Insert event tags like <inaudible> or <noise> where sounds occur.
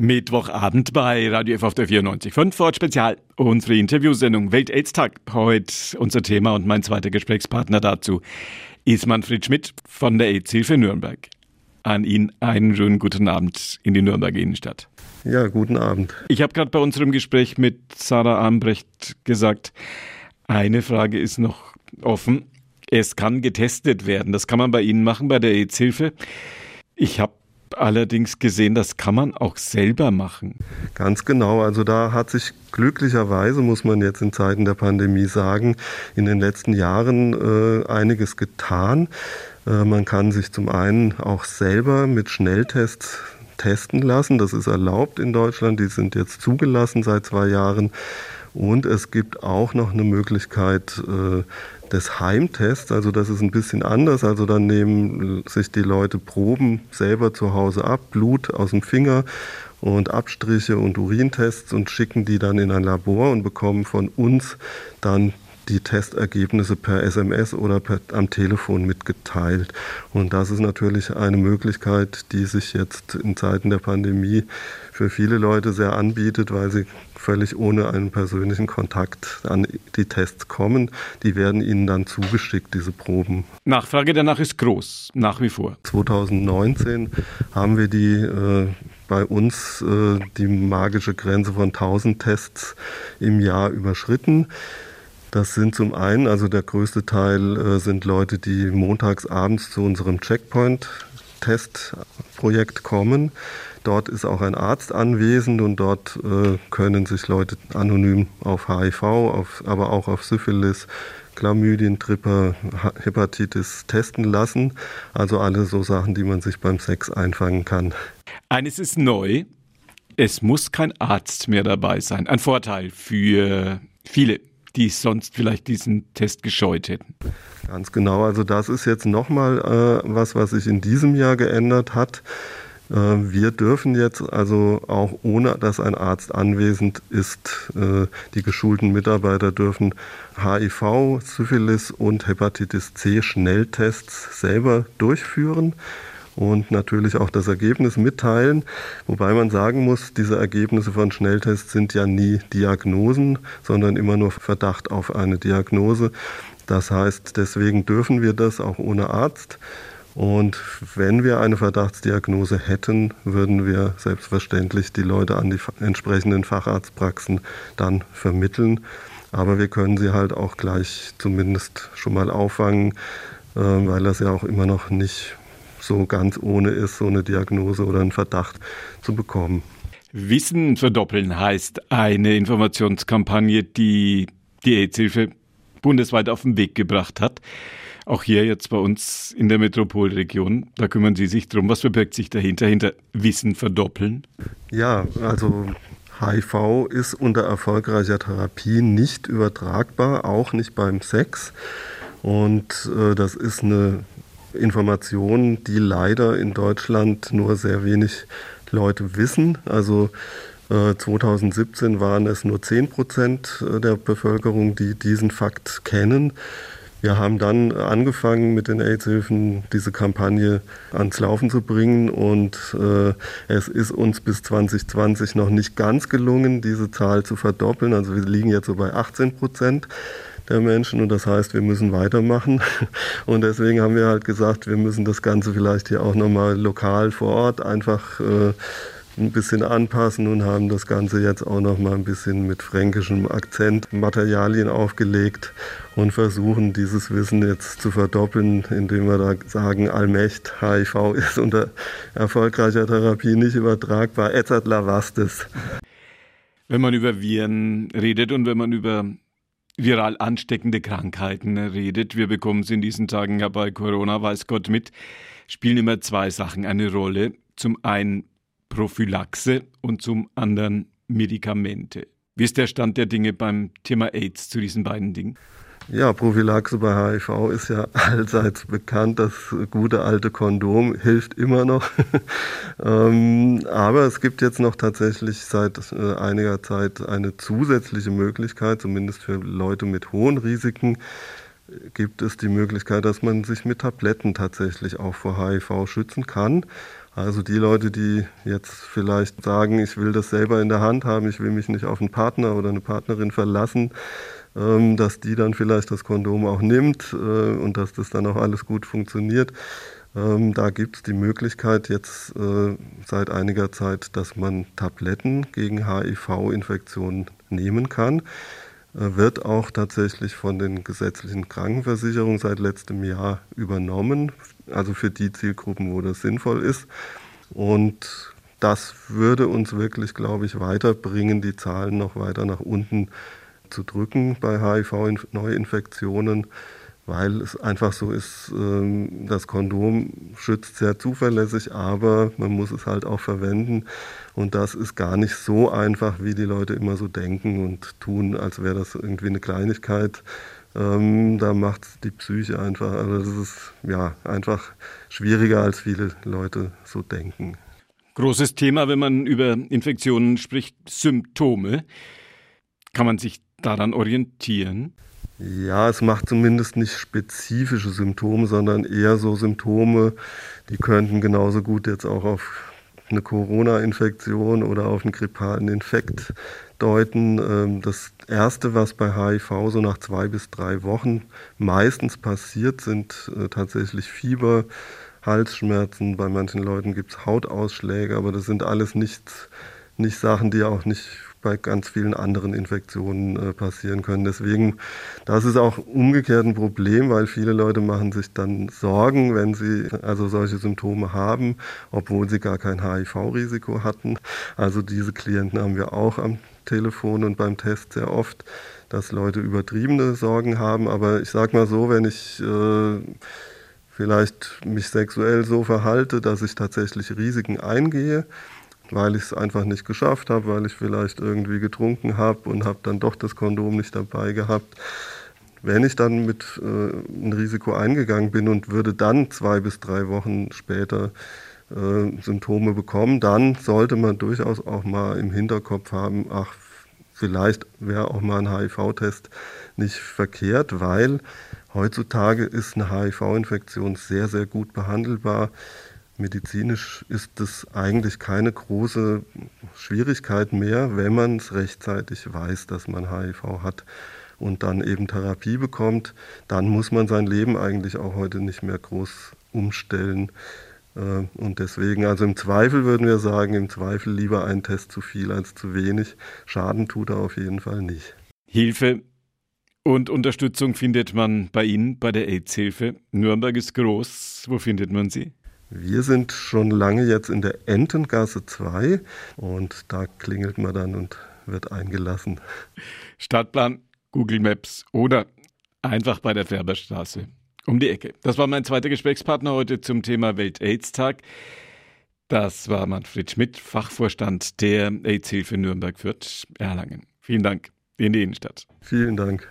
Mittwochabend bei Radio F auf der 94.5 Fort Spezial. Unsere Interviewsendung Welt-AIDS-Tag. Heute unser Thema und mein zweiter Gesprächspartner dazu ist Manfred Schmidt von der AIDS-Hilfe Nürnberg. An ihn einen schönen guten Abend in die Nürnberger Innenstadt. Ja, guten Abend. Ich habe gerade bei unserem Gespräch mit Sarah Ambrecht gesagt, eine Frage ist noch offen. Es kann getestet werden. Das kann man bei Ihnen machen, bei der AIDS-Hilfe. Ich habe allerdings gesehen, das kann man auch selber machen. Ganz genau. Also da hat sich glücklicherweise, muss man jetzt in Zeiten der Pandemie sagen, in den letzten Jahren äh, einiges getan. Äh, man kann sich zum einen auch selber mit Schnelltests testen lassen. Das ist erlaubt in Deutschland. Die sind jetzt zugelassen seit zwei Jahren. Und es gibt auch noch eine Möglichkeit, äh, des Heimtests. Also das ist ein bisschen anders. Also dann nehmen sich die Leute Proben selber zu Hause ab, Blut aus dem Finger und Abstriche und Urintests und schicken die dann in ein Labor und bekommen von uns dann die Testergebnisse per SMS oder per, am Telefon mitgeteilt. Und das ist natürlich eine Möglichkeit, die sich jetzt in Zeiten der Pandemie für viele Leute sehr anbietet, weil sie völlig ohne einen persönlichen Kontakt an die Tests kommen. Die werden ihnen dann zugeschickt, diese Proben. Nachfrage danach ist groß, nach wie vor. 2019 haben wir die äh, bei uns äh, die magische Grenze von 1000 Tests im Jahr überschritten. Das sind zum einen, also der größte Teil äh, sind Leute, die montags abends zu unserem Checkpoint-Testprojekt kommen. Dort ist auch ein Arzt anwesend und dort äh, können sich Leute anonym auf HIV, auf, aber auch auf Syphilis, Chlamydien, Tripper, Hepatitis testen lassen. Also alle so Sachen, die man sich beim Sex einfangen kann. Eines ist neu. Es muss kein Arzt mehr dabei sein. Ein Vorteil für viele die sonst vielleicht diesen Test gescheut hätten. Ganz genau, also das ist jetzt nochmal äh, was, was sich in diesem Jahr geändert hat. Äh, wir dürfen jetzt also auch ohne dass ein Arzt anwesend ist, äh, die geschulten Mitarbeiter dürfen HIV, Syphilis und Hepatitis C Schnelltests selber durchführen und natürlich auch das Ergebnis mitteilen. Wobei man sagen muss, diese Ergebnisse von Schnelltests sind ja nie Diagnosen, sondern immer nur Verdacht auf eine Diagnose. Das heißt, deswegen dürfen wir das auch ohne Arzt. Und wenn wir eine Verdachtsdiagnose hätten, würden wir selbstverständlich die Leute an die entsprechenden Facharztpraxen dann vermitteln. Aber wir können sie halt auch gleich zumindest schon mal auffangen, äh, weil das ja auch immer noch nicht so ganz ohne ist, so eine Diagnose oder einen Verdacht zu bekommen. Wissen verdoppeln heißt eine Informationskampagne, die die AIDS-Hilfe bundesweit auf den Weg gebracht hat. Auch hier jetzt bei uns in der Metropolregion, da kümmern Sie sich drum. Was verbirgt sich dahinter, hinter Wissen verdoppeln? Ja, also HIV ist unter erfolgreicher Therapie nicht übertragbar, auch nicht beim Sex. Und äh, das ist eine Informationen, die leider in Deutschland nur sehr wenig Leute wissen. Also 2017 äh, waren es nur 10 Prozent äh, der Bevölkerung, die diesen Fakt kennen. Wir haben dann angefangen mit den AIDS-Hilfen diese Kampagne ans Laufen zu bringen und äh, es ist uns bis 2020 noch nicht ganz gelungen, diese Zahl zu verdoppeln. Also wir liegen jetzt so bei 18 Prozent der Menschen und das heißt, wir müssen weitermachen. <laughs> Und deswegen haben wir halt gesagt, wir müssen das Ganze vielleicht hier auch nochmal lokal vor Ort einfach äh, ein bisschen anpassen und haben das Ganze jetzt auch noch mal ein bisschen mit fränkischem Akzent Materialien aufgelegt und versuchen dieses Wissen jetzt zu verdoppeln, indem wir da sagen, Allmächt, HIV ist unter erfolgreicher Therapie nicht übertragbar, etzat lavastis. Wenn man über Viren redet und wenn man über viral ansteckende Krankheiten redet. Wir bekommen es in diesen Tagen ja bei Corona, weiß Gott mit, spielen immer zwei Sachen eine Rolle. Zum einen Prophylaxe und zum anderen Medikamente. Wie ist der Stand der Dinge beim Thema AIDS zu diesen beiden Dingen? Ja, Prophylaxe bei HIV ist ja <laughs> allseits bekannt. Das gute alte Kondom hilft immer noch. <laughs> ähm, aber es gibt jetzt noch tatsächlich seit äh, einiger Zeit eine zusätzliche Möglichkeit, zumindest für Leute mit hohen Risiken, gibt es die Möglichkeit, dass man sich mit Tabletten tatsächlich auch vor HIV schützen kann. Also die Leute, die jetzt vielleicht sagen, ich will das selber in der Hand haben, ich will mich nicht auf einen Partner oder eine Partnerin verlassen, dass die dann vielleicht das Kondom auch nimmt äh, und dass das dann auch alles gut funktioniert. Ähm, da gibt es die Möglichkeit jetzt äh, seit einiger Zeit, dass man Tabletten gegen HIV-Infektionen nehmen kann. Äh, wird auch tatsächlich von den gesetzlichen Krankenversicherungen seit letztem Jahr übernommen, also für die Zielgruppen, wo das sinnvoll ist. Und das würde uns wirklich, glaube ich, weiterbringen, die Zahlen noch weiter nach unten zu drücken bei HIV-Neuinfektionen weil es einfach so ist, ähm, das Kondom schützt sehr zuverlässig, aber man muss es halt auch verwenden. Und das ist gar nicht so einfach, wie die Leute immer so denken und tun, als wäre das irgendwie eine Kleinigkeit. Ähm, da macht die Psyche einfach, also das ist ja einfach schwieriger, als viele Leute so denken. Großes Thema, wenn man über Infektionen spricht, Symptome. Kann man sich daran orientieren? Ja, es macht zumindest nicht spezifische Symptome, sondern eher so Symptome, die könnten genauso gut jetzt auch auf eine Corona-Infektion oder auf einen grippalen Infekt deuten. Ähm, das Erste, was bei HIV so nach zwei bis drei Wochen meistens passiert, sind äh, tatsächlich Fieber, Halsschmerzen. Bei manchen Leuten gibt es Hautausschläge, aber das sind alles nicht, nicht Sachen, die auch nicht bei ganz vielen anderen Infektionen äh, passieren können. Deswegen, das ist auch umgekehrt ein Problem, weil viele Leute machen sich dann Sorgen, wenn sie also solche Symptome haben, obwohl sie gar kein HIV-Risiko hatten. Also diese Klienten haben wir auch am Telefon und beim Test sehr oft, dass Leute übertriebene Sorgen haben. Aber ich sage mal so, wenn ich äh, vielleicht mich sexuell so verhalte, dass ich tatsächlich Risiken eingehe, weil ich es einfach nicht geschafft habe, weil ich vielleicht irgendwie getrunken habe und habe dann doch das Kondom nicht dabei gehabt. Wenn ich dann mit äh, ein Risiko eingegangen bin und würde dann zwei bis drei Wochen später äh, Symptome bekommen, dann sollte man durchaus auch mal im Hinterkopf haben, ach, vielleicht wäre auch mal ein HIV-Test nicht verkehrt, weil heutzutage ist eine HIV-Infektion sehr, sehr gut behandelbar. Medizinisch ist es eigentlich keine große Schwierigkeit mehr, wenn man es rechtzeitig weiß, dass man HIV hat und dann eben Therapie bekommt. Dann muss man sein Leben eigentlich auch heute nicht mehr groß umstellen. Äh, und deswegen, also im Zweifel würden wir sagen, im Zweifel lieber ein Test zu viel als zu wenig. Schaden tut er auf jeden Fall nicht. Hilfe und Unterstützung findet man bei Ihnen, bei der AIDS-Hilfe. Nürnberg ist groß. Wo findet man sie? Wir sind schon lange jetzt in der Entengasse 2 und da klingelt man dann und wird eingelassen. Stadtplan, Google Maps oder einfach bei der Färberstraße um die Ecke. Das war mein zweiter Gesprächspartner heute zum Thema Welt-AIDS-Tag. Das war Manfred Schmidt, Fachvorstand der AIDS-Hilfe Nürnberg-Fürth-Erlangen. Vielen Dank in die Innenstadt. Vielen Dank.